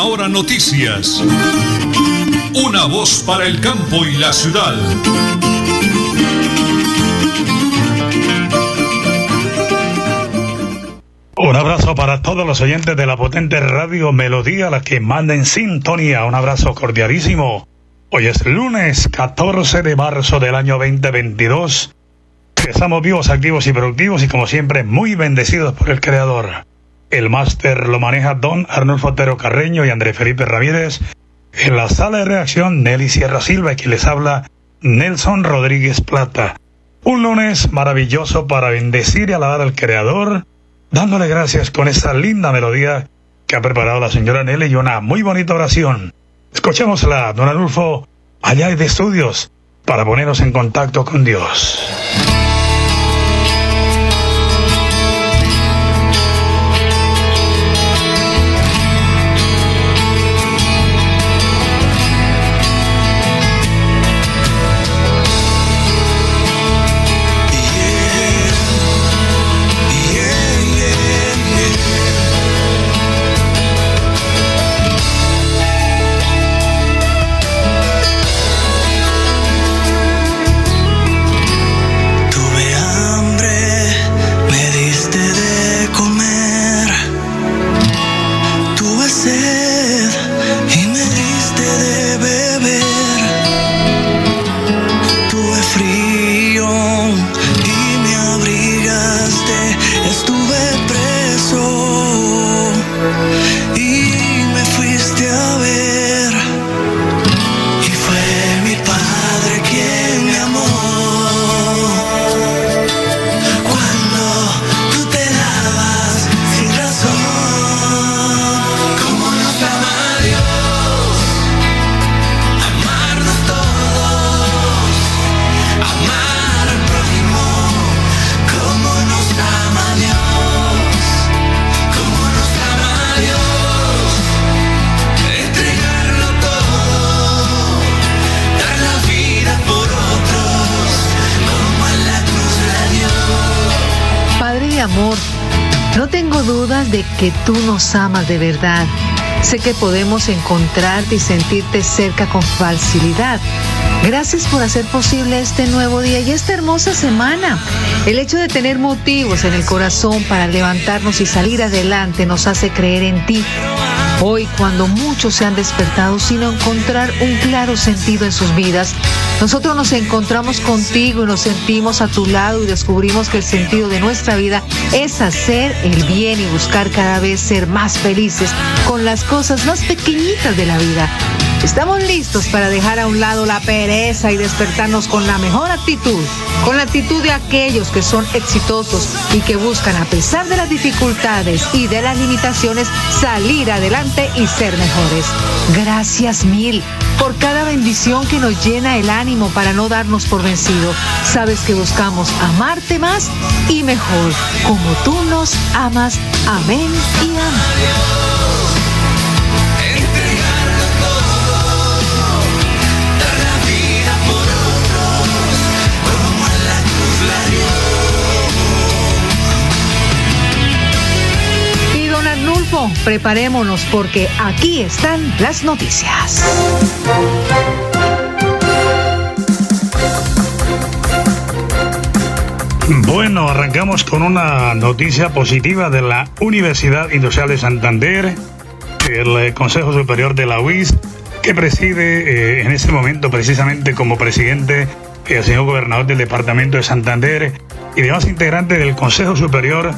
Última Hora Noticias. Una voz para el campo y la ciudad. Un abrazo para todos los oyentes de la potente radio Melodía, la que manda en sintonía. Un abrazo cordialísimo. Hoy es lunes 14 de marzo del año 2022. Estamos vivos, activos y productivos y como siempre muy bendecidos por el Creador. El máster lo maneja Don Arnulfo Otero Carreño y André Felipe Ramírez. En la sala de reacción, Nelly Sierra Silva y quien les habla, Nelson Rodríguez Plata. Un lunes maravilloso para bendecir y alabar al Creador, dándole gracias con esa linda melodía que ha preparado la señora Nelly y una muy bonita oración. Escuchémosla, don Arnulfo, allá de estudios, para ponernos en contacto con Dios. Que tú nos amas de verdad. Sé que podemos encontrarte y sentirte cerca con facilidad. Gracias por hacer posible este nuevo día y esta hermosa semana. El hecho de tener motivos en el corazón para levantarnos y salir adelante nos hace creer en ti Hoy, cuando muchos se han despertado sin encontrar un claro sentido en sus vidas, nosotros nos encontramos contigo y nos sentimos a tu lado y descubrimos que el sentido de nuestra vida es hacer el bien y buscar cada vez ser más felices con las cosas más pequeñitas de la vida. Estamos listos para dejar a un lado la pereza y despertarnos con la mejor actitud, con la actitud de aquellos que son exitosos y que buscan, a pesar de las dificultades y de las limitaciones, salir adelante y ser mejores. Gracias mil por cada bendición que nos llena el ánimo para no darnos por vencido. Sabes que buscamos amarte más y mejor, como tú nos amas. Amén y amén. Preparémonos porque aquí están las noticias. Bueno, arrancamos con una noticia positiva de la Universidad Industrial de Santander, el eh, Consejo Superior de la UIS, que preside eh, en este momento precisamente como presidente el señor gobernador del departamento de Santander y demás integrantes del Consejo Superior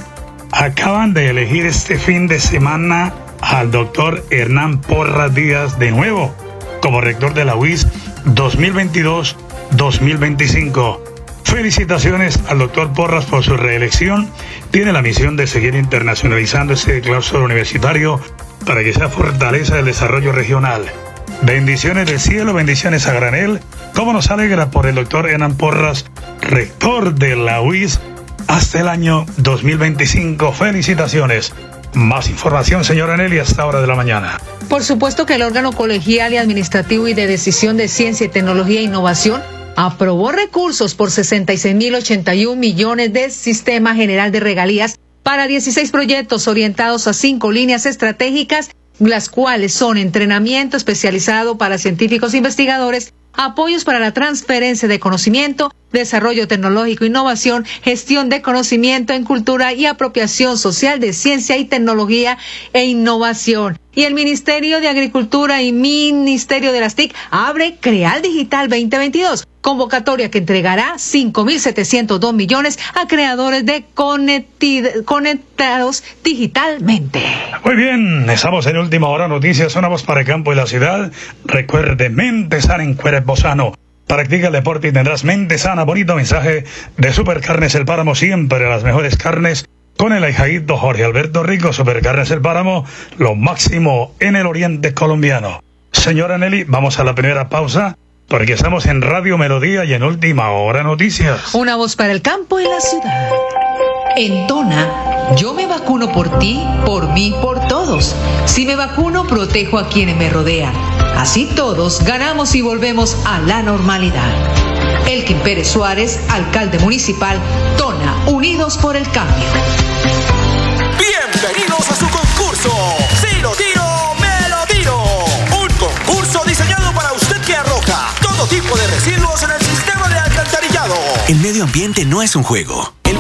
acaban de elegir este fin de semana al doctor Hernán Porras Díaz de nuevo como rector de la UIS 2022-2025. Felicitaciones al doctor Porras por su reelección. Tiene la misión de seguir internacionalizando este claustro universitario para que sea fortaleza del desarrollo regional. Bendiciones del cielo, bendiciones a granel. ¿Cómo nos alegra por el doctor Hernán Porras, rector de la UIS hasta el año 2025. Felicitaciones. Más información, señora Nelly, hasta hora de la mañana. Por supuesto que el órgano colegial y administrativo y de decisión de ciencia, tecnología e innovación aprobó recursos por 66.081 millones de Sistema General de Regalías para 16 proyectos orientados a cinco líneas estratégicas las cuales son entrenamiento especializado para científicos investigadores apoyos para la transferencia de conocimiento, desarrollo tecnológico, innovación, gestión de conocimiento en cultura y apropiación social de ciencia y tecnología e innovación. Y el Ministerio de Agricultura y Ministerio de las TIC abre Creal Digital 2022, convocatoria que entregará 5.702 millones a creadores de conectados digitalmente. Muy bien, estamos en última hora noticias, una voz para el campo y la ciudad. Recuerde, mente sana en Cuerpo Bozano. Practica el deporte y tendrás mente sana. Bonito mensaje de Supercarnes El Páramo, siempre las mejores carnes. Con el ahijadito Jorge Alberto Rico, Supercarnes El Páramo, lo máximo en el oriente colombiano. Señora Nelly, vamos a la primera pausa porque estamos en Radio Melodía y en Última Hora Noticias. Una voz para el campo y la ciudad. En Tona, yo me vacuno por ti, por mí, por todos. Si me vacuno, protejo a quienes me rodean. Así todos ganamos y volvemos a la normalidad. Elkin Pérez Suárez, alcalde municipal, Tona, Unidos por el Cambio. Bienvenidos a su concurso. Si lo tiro, me lo tiro. Un concurso diseñado para usted que arroja todo tipo de residuos en el sistema de alcantarillado. El medio ambiente no es un juego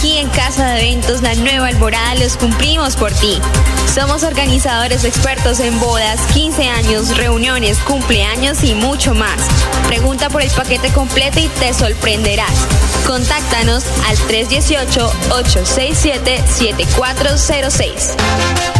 Aquí en Casa de Eventos La Nueva Alborada los cumplimos por ti. Somos organizadores expertos en bodas, 15 años, reuniones, cumpleaños y mucho más. Pregunta por el paquete completo y te sorprenderás. Contáctanos al 318-867-7406.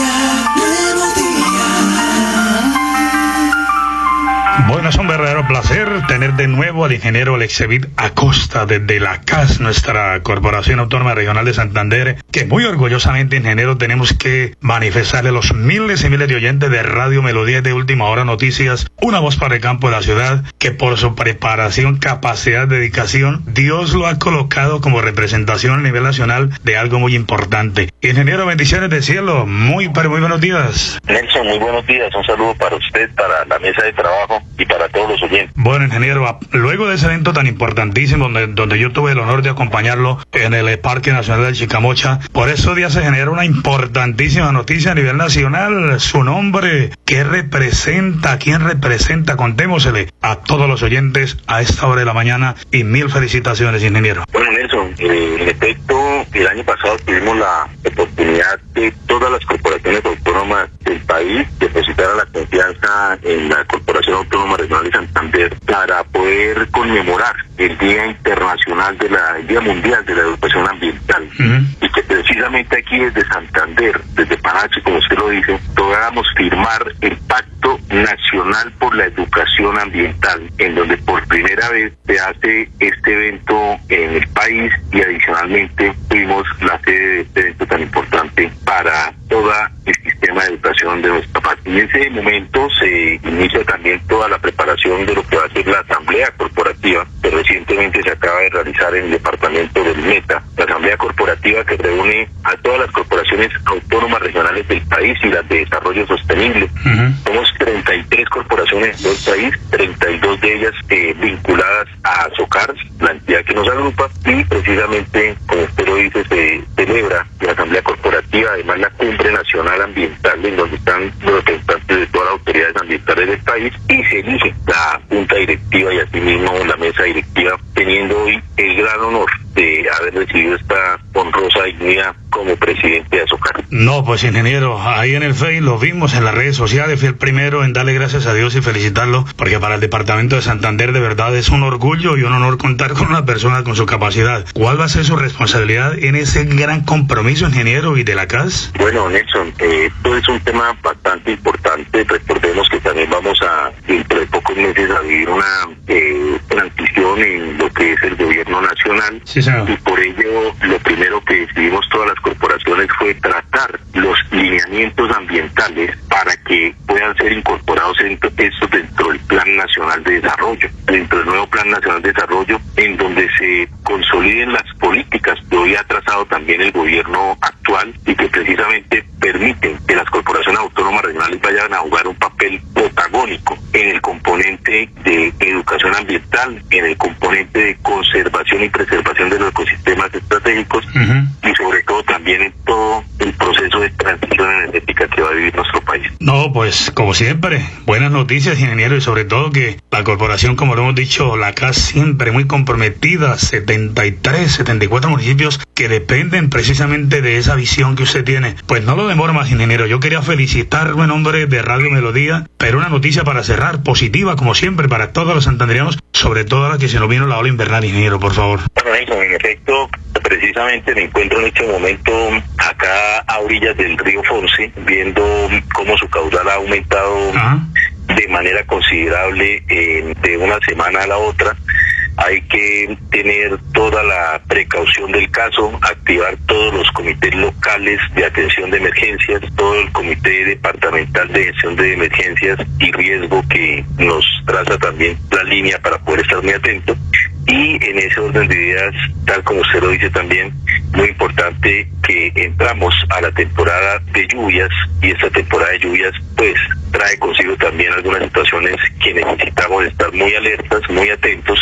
Es un verdadero placer tener de nuevo al ingeniero Alexevit Acosta desde la CAS, nuestra Corporación Autónoma Regional de Santander, que muy orgullosamente, ingeniero, tenemos que manifestarle a los miles y miles de oyentes de Radio Melodía de Última Hora Noticias, una voz para el campo de la ciudad, que por su preparación, capacidad, dedicación, Dios lo ha colocado como representación a nivel nacional de algo muy importante. Ingeniero, bendiciones del cielo, muy, muy buenos días. Nelson, muy buenos días, un saludo para usted, para la mesa de trabajo y para todos los oyentes. Bueno, ingeniero, luego de ese evento tan importantísimo donde, donde yo tuve el honor de acompañarlo en el Parque Nacional de Chicamocha, por esos días se genera una importantísima noticia a nivel nacional. Su nombre, ¿qué representa? ¿Quién representa? Contémosele a todos los oyentes a esta hora de la mañana y mil felicitaciones, ingeniero. Bueno, Nelson, eh, en efecto, el año pasado tuvimos la oportunidad de todas las corporaciones autónomas del país depositar la confianza en la Corporación Autónoma Regional de Santander para poder conmemorar el Día Internacional de la el Día Mundial de la Educación Ambiental. Y que precisamente aquí desde Santander, desde Panache, como usted lo dice, lográramos firmar el Pacto Nacional por la Educación Ambiental, en donde por primera vez se hace este evento en el país y adicionalmente fuimos la sede de este evento tan importante para toda el sistema de educación de nuestra país. En ese momento se inicia también toda la preparación de lo que va a ser la asamblea corporativa que recientemente se acaba de realizar en el departamento del Meta, la asamblea corporativa que reúne a todas las corporaciones autónomas regionales del país y las de desarrollo sostenible. Somos 33 corporaciones del país, 32 de ellas eh, vinculadas a SOCARS, la entidad que nos agrupa, y precisamente, como usted lo dice, se celebra la asamblea corporativa, además la cumbre nacional ambiental, en donde están los representantes de todas las autoridades ambientales del país, y se elige la junta directiva y asimismo la mesa directiva, teniendo hoy el gran honor de haber recibido esta honrosa dignidad como presidente de Azocar. No, pues ingeniero, ahí en el Face lo vimos en las redes sociales, fui el primero en darle gracias a Dios y felicitarlo, porque para el departamento de Santander de verdad es un orgullo y un honor contar con una persona con su capacidad. ¿Cuál va a ser su responsabilidad en ese gran compromiso, ingeniero, y de la CAS? Bueno, Nelson, eh, esto es un tema bastante importante. Recordemos que también vamos a, dentro de pocos meses, a vivir una eh, transición en lo que es el gobierno nacional. Sí, señor. Y por ello, lo primero que decidimos todas las corporaciones ambientales para que puedan ser incorporados en estos dentro del Plan Nacional de Desarrollo, dentro del nuevo Plan Nacional de Desarrollo, en donde se consoliden las políticas que hoy ha trazado también el gobierno actual y que precisamente permiten que las corporaciones autónomas regionales vayan a jugar un papel protagónico en el componente de educación ambiental, en el componente de conservación y preservación de los ecosistemas estratégicos y sobre todo también en todo el proceso de transición energética que va a vivir nuestro país. No, pues como siempre, buenas noticias, ingeniero, y sobre todo que la corporación, como lo hemos dicho, la CAS siempre muy comprometida, 73, 74 municipios que dependen precisamente de esa visión que usted tiene. Pues no lo demora más, ingeniero. Yo quería felicitarlo en nombre de Radio Melodía, pero una noticia para cerrar, positiva como siempre para todos los santanderianos, sobre todo ahora que se nos vino la ola invernal, ingeniero, por favor. Bueno, en efecto, precisamente me encuentro en este momento acá a orillas del río Fonse, viendo cómo su caudal ha aumentado de manera considerable eh, de una semana a la otra. Hay que tener toda la precaución del caso, activar todos los comités locales de atención de emergencias, todo el comité departamental de gestión de emergencias y riesgo que nos traza también la línea para poder estar muy atentos. Y en ese orden de ideas, tal como usted lo dice también, muy importante que entramos a la temporada de lluvias y esta temporada de lluvias pues trae consigo también algunas situaciones que necesitamos estar muy alertas, muy atentos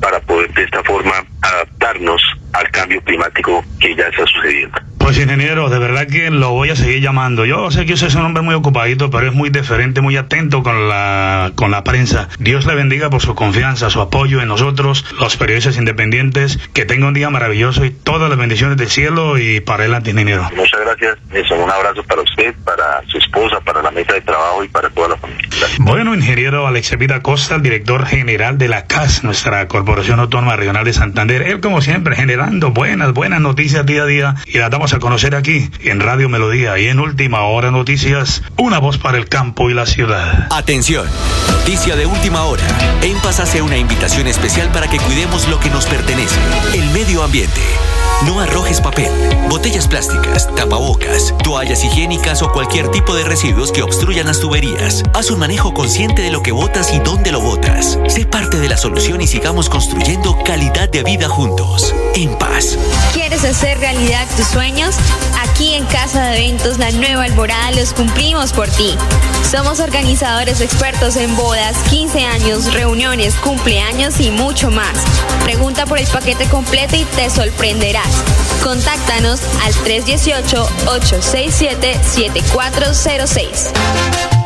para poder de esta forma adaptarnos al cambio climático que ya está sucediendo. Pues ingeniero, de verdad que lo voy a seguir llamando. Yo sé que usted es un hombre muy ocupadito, pero es muy diferente, muy atento con la, con la prensa. Dios le bendiga por su confianza, su apoyo en nosotros, los periodistas independientes. Que tenga un día maravilloso y todas las bendiciones del cielo y para adelante, ingeniero. Muchas gracias. Eso, un abrazo para usted, para su esposa, para la mesa de trabajo y para toda la familia. Gracias. Bueno, ingeniero Alex Vida Costa, el director general de la CAS, nuestra Corporación Autónoma Regional de Santander. Él, como siempre, generando buenas, buenas noticias día a día y las damos a conocer aquí en Radio Melodía y en Última Hora Noticias, una voz para el campo y la ciudad. Atención, noticia de última hora. En Paz hace una invitación especial para que cuidemos lo que nos pertenece, el medio ambiente. No arrojes papel, botellas plásticas, tapabocas, toallas higiénicas o cualquier tipo de residuos que obstruyan las tuberías. Haz un manejo consciente de lo que botas y dónde lo botas. Sé parte de la solución y sigamos construyendo calidad de vida juntos. En paz. ¿Quieres hacer realidad tus Aquí en Casa de Eventos La Nueva Alborada los cumplimos por ti. Somos organizadores expertos en bodas, 15 años, reuniones, cumpleaños y mucho más. Pregunta por el paquete completo y te sorprenderás. Contáctanos al 318-867-7406.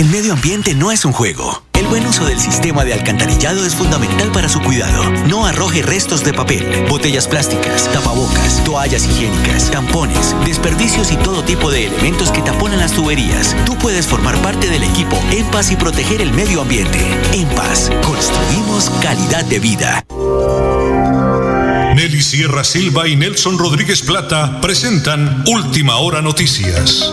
El medio ambiente no es un juego. El buen uso del sistema de alcantarillado es fundamental para su cuidado. No arroje restos de papel, botellas plásticas, tapabocas, toallas higiénicas, tampones, desperdicios y todo tipo de elementos que taponan las tuberías. Tú puedes formar parte del equipo En Paz y proteger el medio ambiente. En Paz, construimos calidad de vida. Nelly Sierra Silva y Nelson Rodríguez Plata presentan Última Hora Noticias.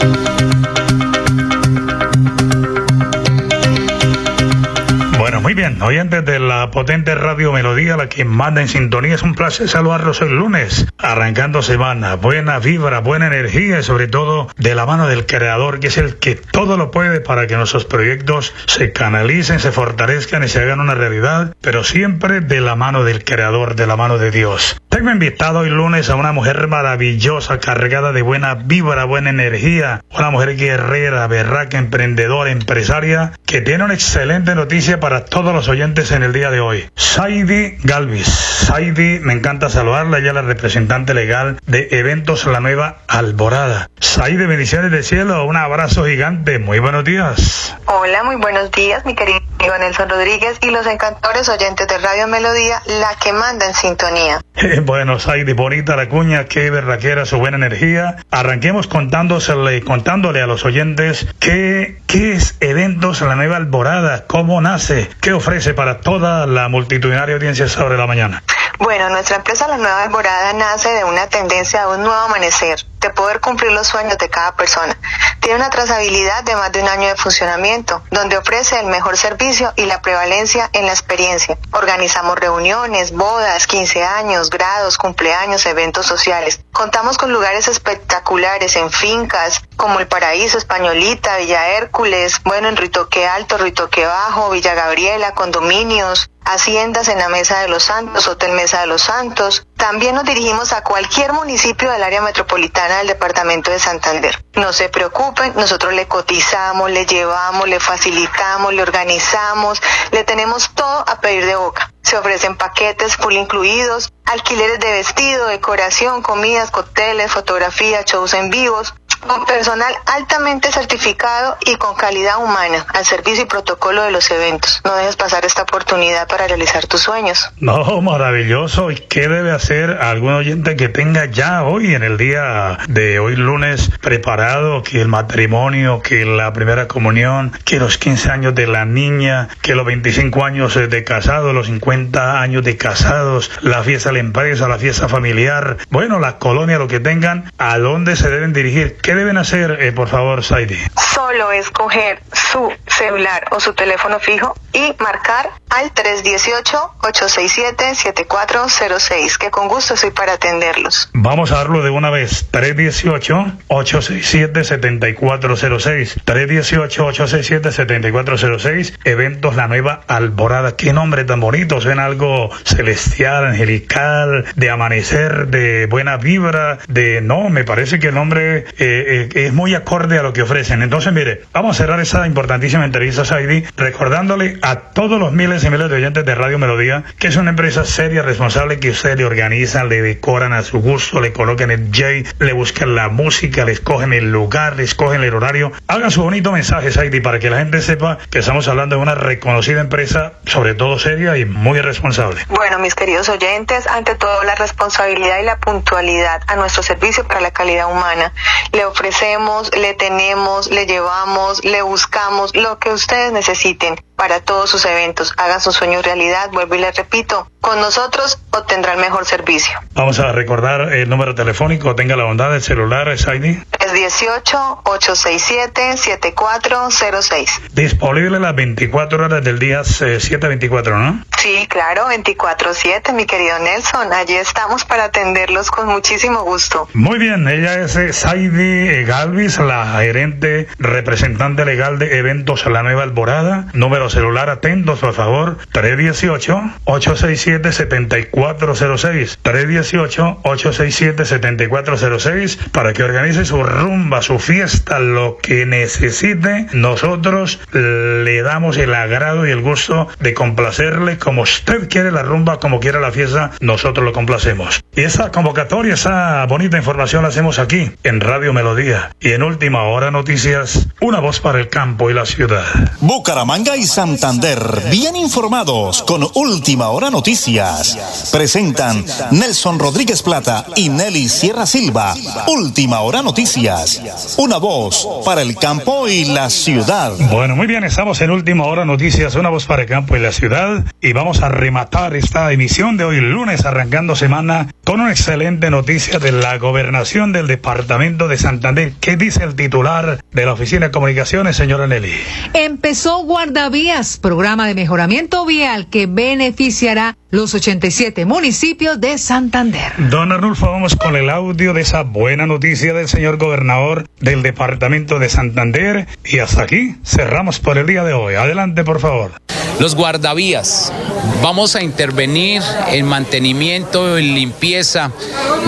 Bien, oyentes de la potente radio Melodía, la que manda en sintonía, es un placer saludarlos el lunes, arrancando semana, buena vibra, buena energía y sobre todo de la mano del Creador, que es el que todo lo puede para que nuestros proyectos se canalicen, se fortalezcan y se hagan una realidad, pero siempre de la mano del Creador, de la mano de Dios. Tengo invitado hoy lunes a una mujer maravillosa, cargada de buena vibra, buena energía, una mujer guerrera, berraca, emprendedora, empresaria, que tiene una excelente noticia para todos los oyentes en el día de hoy. Saidi Galvis. Saidi, me encanta saludarla, ella es la representante legal de Eventos La Nueva Alborada. Saidi, bendiciones del cielo, un abrazo gigante, muy buenos días. Hola, muy buenos días, mi querido amigo Nelson Rodríguez y los encantadores oyentes de Radio Melodía, la que manda en sintonía. bueno, Saidi, bonita la cuña, qué berraquera, su buena energía. Arranquemos contándosele, contándole a los oyentes qué, qué es Eventos La Nueva Alborada, cómo nace, qué ofrece para toda la multitudinaria audiencia sobre la mañana. Bueno, nuestra empresa La Nueva Alborada nace de una tendencia a un nuevo amanecer, de poder cumplir los sueños de cada persona. Tiene una trazabilidad de más de un año de funcionamiento, donde ofrece el mejor servicio y la prevalencia en la experiencia. Organizamos reuniones, bodas, 15 años, grados, cumpleaños, eventos sociales. Contamos con lugares espectaculares en fincas como El Paraíso, Españolita, Villa Hércules, bueno, en Ritoque Alto, Ritoque Bajo, Villa Gabriela, condominios, haciendas en la Mesa de los Santos, Hotel Mesa de los Santos. También nos dirigimos a cualquier municipio del área metropolitana del departamento de Santander. No se preocupen, nosotros le cotizamos, le llevamos, le facilitamos, le organizamos, le tenemos todo a pedir de boca. Se ofrecen paquetes full incluidos, alquileres de vestido, decoración, comidas, cócteles, fotografía, shows en vivos, con personal altamente certificado y con calidad humana al servicio y protocolo de los eventos. No dejes pasar esta oportunidad para realizar tus sueños. No, maravilloso. ¿Y qué debe hacer algún oyente que tenga ya hoy, en el día de hoy lunes, preparado que el matrimonio, que la primera comunión, que los 15 años de la niña, que los 25 años de casado, los 50 años de casados, la fiesta de la empresa, la fiesta familiar, bueno, la colonia, lo que tengan, ¿a dónde se deben dirigir? ¿Qué deben hacer, eh, por favor, Saidi? Solo escoger su celular o su teléfono fijo y marcar al 318-867-7406, que con gusto estoy para atenderlos. Vamos a darlo de una vez. 318-867-7406. 318-867-7406. Eventos La Nueva Alborada. Qué nombre tan bonito. Suena algo celestial, angelical, de amanecer, de buena vibra, de... No, me parece que el nombre eh, eh, es muy acorde a lo que ofrecen. Entonces, mire, vamos a cerrar esa importantísima entrevista, Saidi, recordándole a todos los miles y miles de oyentes de Radio Melodía que es una empresa seria, responsable, que usted le organizan, le decoran a su gusto, le colocan el J, le buscan la música, le escogen el lugar, le escogen el horario. Hagan su bonito mensaje, Saidi, para que la gente sepa que estamos hablando de una reconocida empresa, sobre todo seria y muy responsable. Bueno, mis queridos oyentes, ante todo la responsabilidad y la puntualidad a nuestro servicio para la calidad humana. Le ofrecemos, le tenemos, le llevamos, le buscamos lo que ustedes necesiten. Para todos sus eventos. Hagan sus sueños realidad, vuelvo y les repito, con nosotros obtendrá el mejor servicio. Vamos a recordar el número telefónico, tenga la bondad del celular, es ID. Es 18-867-7406. Disponible las 24 horas del día 724, eh, ¿no? Sí, claro, 24-7, mi querido Nelson. Allí estamos para atenderlos con muchísimo gusto. Muy bien, ella es eh, Saidi Galvis, la gerente representante legal de eventos La Nueva Alborada. Número celular, atentos, por favor, 318-867-7406. 318-867-7406 para que organice su rumba, su fiesta, lo que necesite. Nosotros le damos el agrado y el gusto de complacerle como usted quiere la rumba, como quiera la fiesta, nosotros lo complacemos. Y esa convocatoria, esa bonita información la hacemos aquí, en Radio Melodía. Y en Última Hora Noticias, una voz para el campo y la ciudad. Bucaramanga y Santander, bien informados con Última Hora Noticias. Presentan Nelson Rodríguez Plata y Nelly Sierra Silva. Última Hora Noticias, una voz para el campo y la ciudad. Bueno, muy bien, estamos en Última Hora Noticias, una voz para el campo y la ciudad. Y vamos a rematar esta emisión de hoy lunes, arrancando semana, con una excelente noticia de la gobernación del departamento de Santander. ¿Qué dice el titular de la Oficina de Comunicaciones, señora Nelly? Empezó Programa de mejoramiento vial que beneficiará los 87 municipios de Santander. Don Arnulfo, vamos con el audio de esa buena noticia del señor gobernador del departamento de Santander. Y hasta aquí cerramos por el día de hoy. Adelante, por favor. Los guardavías. Vamos a intervenir en mantenimiento y limpieza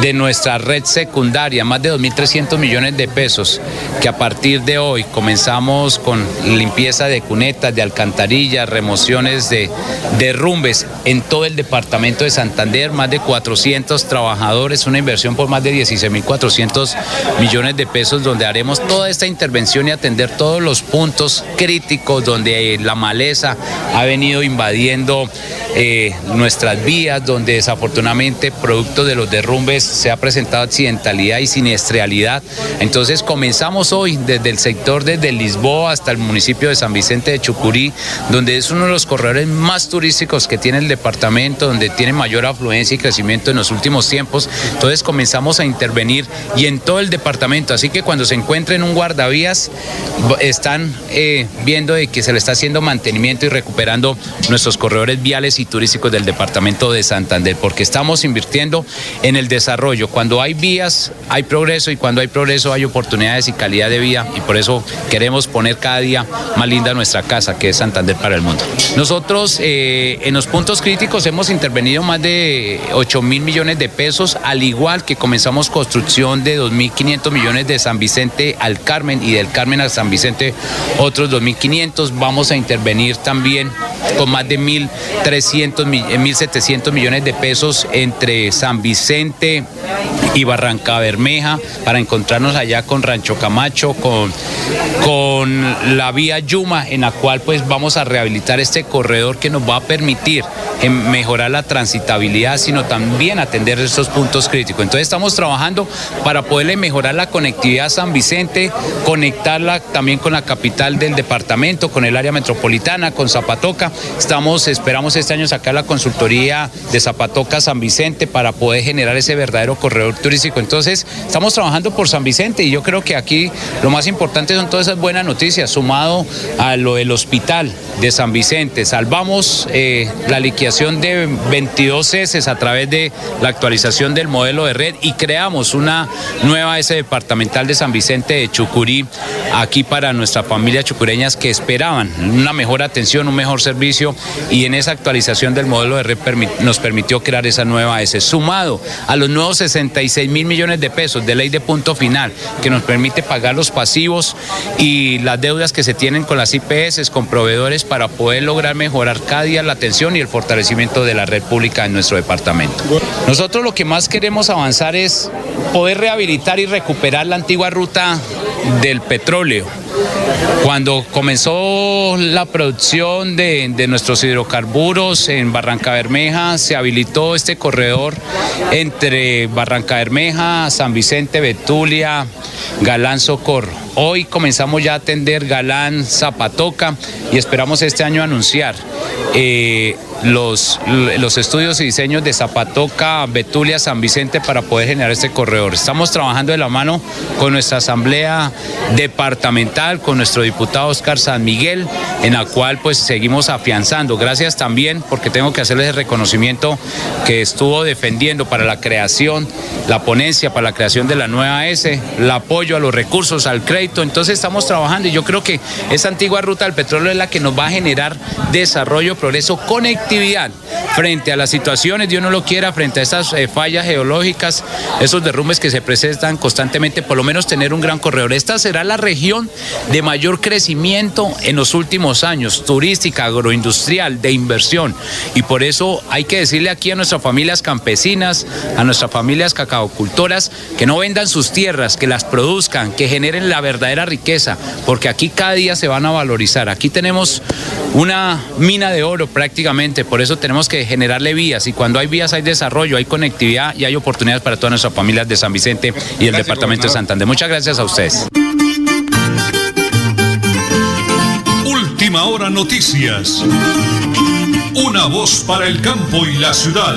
de nuestra red secundaria, más de 2.300 millones de pesos, que a partir de hoy comenzamos con limpieza de cunetas, de alcantarillas, remociones de derrumbes en todo el departamento de Santander, más de 400 trabajadores, una inversión por más de 16.400 millones de pesos, donde haremos toda esta intervención y atender todos los puntos críticos donde la maleza ha venido invadiendo eh, nuestras vías, donde desafortunadamente, producto de los derrumbes, se ha presentado accidentalidad y siniestralidad. Entonces comenzamos hoy desde el sector, desde Lisboa hasta el municipio de San Vicente de Chucurí, donde es uno de los corredores más turísticos que tiene el departamento, donde tiene mayor afluencia y crecimiento en los últimos tiempos. Entonces comenzamos a intervenir y en todo el departamento. Así que cuando se encuentren un guardavías, están eh, viendo de que se le está haciendo mantenimiento y nuestros corredores viales y turísticos del departamento de Santander, porque estamos invirtiendo en el desarrollo. Cuando hay vías, hay progreso y cuando hay progreso hay oportunidades y calidad de vida y por eso queremos poner cada día más linda nuestra casa, que es Santander para el mundo. Nosotros eh, en los puntos críticos hemos intervenido más de 8 mil millones de pesos, al igual que comenzamos construcción de 2.500 millones de San Vicente al Carmen y del Carmen a San Vicente otros 2.500. Vamos a intervenir también con más de 1.300, 1.700 millones de pesos entre San Vicente y Barranca Bermeja para encontrarnos allá con Rancho Camacho, con, con la vía Yuma, en la cual pues vamos a rehabilitar este corredor que nos va a permitir mejorar la transitabilidad, sino también atender estos puntos críticos. Entonces estamos trabajando para poderle mejorar la conectividad a San Vicente, conectarla también con la capital del departamento, con el área metropolitana, con Zapatoca. Estamos, esperamos este año sacar la consultoría de Zapatoca San Vicente para poder generar ese verdadero corredor turístico. Entonces, estamos trabajando por San Vicente y yo creo que aquí lo más importante son todas esas buenas noticias, sumado a lo del hospital de San Vicente. Salvamos eh, la liquidación de 22 heces a través de la actualización del modelo de red y creamos una nueva S departamental de San Vicente de Chucurí aquí para nuestras familias chucureñas que esperaban una mejor atención, un mejor servicio y en esa actualización del modelo de red nos permitió crear esa nueva S, sumado a los nuevos 66 mil millones de pesos de ley de punto final que nos permite pagar los pasivos y las deudas que se tienen con las IPS, con proveedores para poder lograr mejorar cada día la atención y el fortalecimiento de la red pública en nuestro departamento. Nosotros lo que más queremos avanzar es poder rehabilitar y recuperar la antigua ruta del petróleo. Cuando comenzó la producción de, de, nuestros hidrocarburos en Barranca Bermeja, se habilitó este corredor entre Barranca Bermeja, San Vicente, Betulia, Galán Socorro. Hoy comenzamos ya a atender Galán Zapatoca y esperamos este año anunciar eh, los, los estudios y diseños de Zapatoca, Betulia, San Vicente para poder generar este corredor. Estamos trabajando de la mano con nuestra asamblea departamental, con nuestro diputado Oscar San Miguel, en la cual pues seguimos afianzando. Gracias también porque tengo que hacerles el reconocimiento que estuvo defendiendo para la creación, la ponencia para la creación de la nueva S, el apoyo a los recursos, al crédito. Entonces estamos trabajando y yo creo que esa antigua ruta del petróleo es la que nos va a generar desarrollo, progreso, conectividad frente a las situaciones, Dios no lo quiera, frente a estas eh, fallas geológicas, esos derrumbes que se presentan constantemente, por lo menos tener un gran corredor. Esta será la región de mayor crecimiento en los últimos años, turística, agroindustrial, de inversión. Y por eso hay que decirle aquí a nuestras familias campesinas, a nuestras familias cacaocultoras, que no vendan sus tierras, que las produzcan, que generen la verdadera riqueza, porque aquí cada día se van a valorizar. Aquí tenemos una mina de oro prácticamente, por eso tenemos que generarle vías y cuando hay vías hay desarrollo, hay conectividad y hay oportunidades para todas nuestras familias de San Vicente y el departamento de Santander. Muchas gracias a ustedes. Última hora noticias. Una voz para el campo y la ciudad.